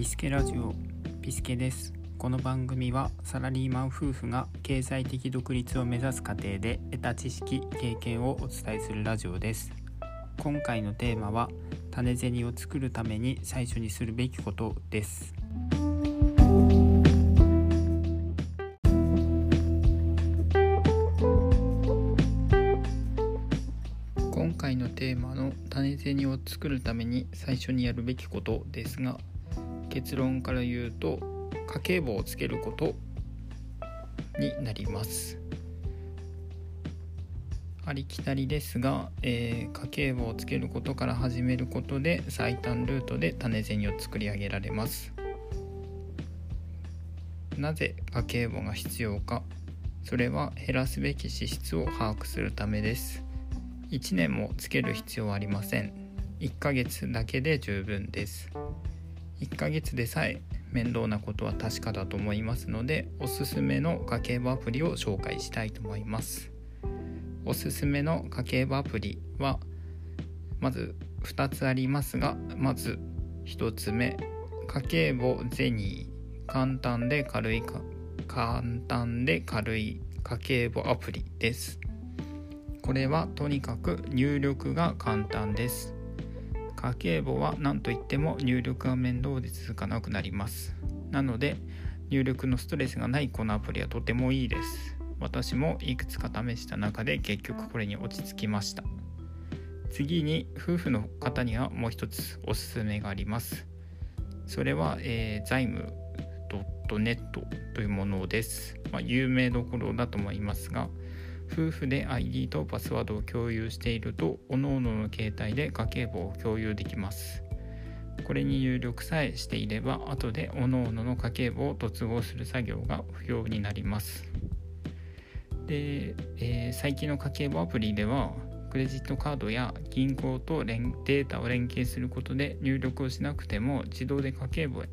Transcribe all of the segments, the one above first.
ピスケラジオピスケです。この番組はサラリーマン夫婦が経済的独立を目指す過程で得た知識経験をお伝えするラジオです。今回のテーマは種銭を作るために最初にするべきことです。今回のテーマの種銭を作るために最初にやるべきことですが結論から言うと家計簿をつけることになります。ありきたりですが、えー、家計簿をつけることから始めることで最短ルートで種銭を作り上げられます。なぜ家計簿が必要かそれは減らすべき支出を把握するためです。1年もつける必要はありません。1ヶ月だけで十分です。1ヶ月でさえ面倒なことは確かだと思いますのでおすすめの家計簿アプリを紹介したいと思います。おすすめの家計簿アプリはまず2つありますがまず1つ目家計簿ゼニー。簡単で軽いか簡単で軽い家計簿アプリです。これはとにかく入力が簡単です。家計簿は何といっても入力が面倒で続かなくなります。なので入力のストレスがないこのアプリはとてもいいです。私もいくつか試した中で結局これに落ち着きました。次に夫婦の方にはもう一つおすすめがあります。それは、えー、財務 .net というものです、まあ、有名どころだと思いますが夫婦で ID とパスワードを共有していると各々の携帯で家計簿を共有できます。これに入力さえしていれば後で各々の家計簿を突合する作業が不要になります。で、えー、最近の家計簿アプリではクレジットカードや銀行とデータを連携することで入力をしなくても自動で家計簿へ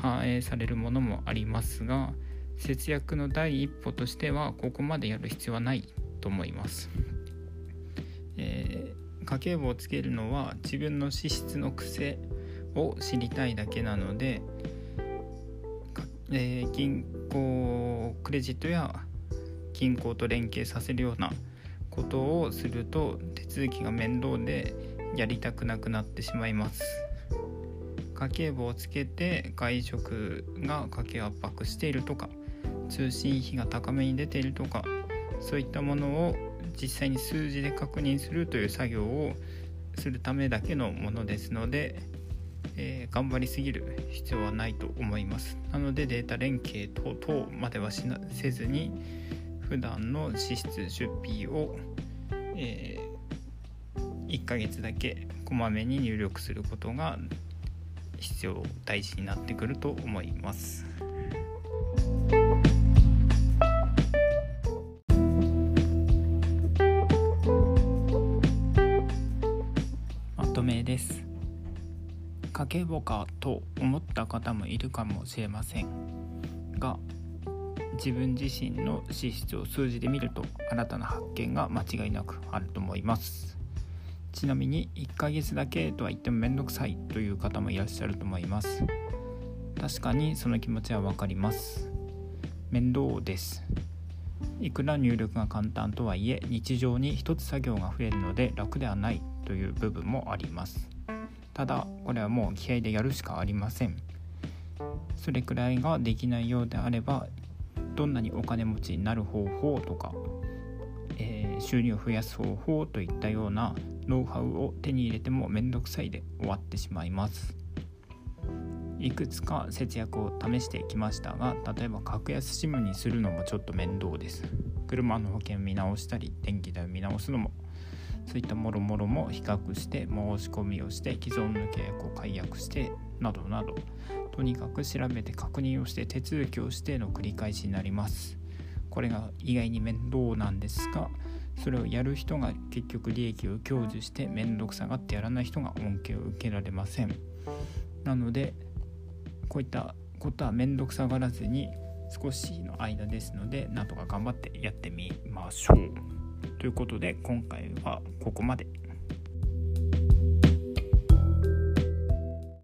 反映されるものもありますが節約の第一歩としてはここまでやる必要はないと思います、えー、家計簿をつけるのは自分の支出の癖を知りたいだけなので、えー、銀行クレジットや銀行と連携させるようなことをすると手続きが面倒でやりたくなくなってしまいます。家計簿をつけて外食が家計圧迫しているとか通信費が高めに出ているとかそういったものを実際に数字で確認するという作業をするためだけのものですので、えー、頑張りすぎる必要はないと思いますなのでデータ連携等々まではしなせずに普段の支出出費を、えー、1ヶ月だけこまめに入力することが必要大事になってくると思います。です。家計簿かと思った方もいるかもしれません。が自分自身の資質を数字で見ると新たな発見が間違いなくあると思います。ちなみに1ヶ月だけとは言ってもめんどくさいという方もいらっしゃると思います。確かにその気持ちはわかります。面倒です。いくら入力が簡単とはいえ日常に一つ作業が増えるので楽ではないという部分もあります。ただこれはもう気合でやるしかありません。それくらいができないようであればどんなにお金持ちになる方法とか、えー、収入を増やす方法といったようなノウハウを手に入れてもめんどくさいで終わってしまいます。いくつか節約を試してきましたが例えば格安 SIM にするのもちょっと面倒です。車の保険見直したり電気代を見直すのもそういったもろもろも比較して申し込みをして既存の契約を解約してなどなど。とにかく調べて確認をして手続きをしての繰り返しになります。これが意外に面倒なんですがそれをやる人が結局利益を享受して面倒くさがってやらない人が恩恵を受けられません。なのでこういったことは面倒くさがらずに少しの間ですのでなんとか頑張ってやってみましょう。ということで今回はここまで。